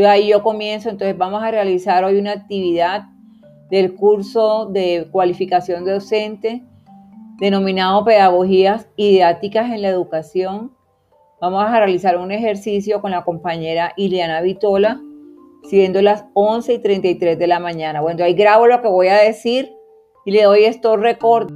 Entonces ahí yo comienzo, entonces vamos a realizar hoy una actividad del curso de cualificación de docente denominado Pedagogías y Didácticas en la Educación. Vamos a realizar un ejercicio con la compañera Ileana Vitola, siendo las 11 y 33 de la mañana. Bueno, ahí grabo lo que voy a decir y le doy esto record.